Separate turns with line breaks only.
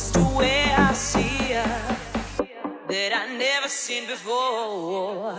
just the way I see her that I never seen before.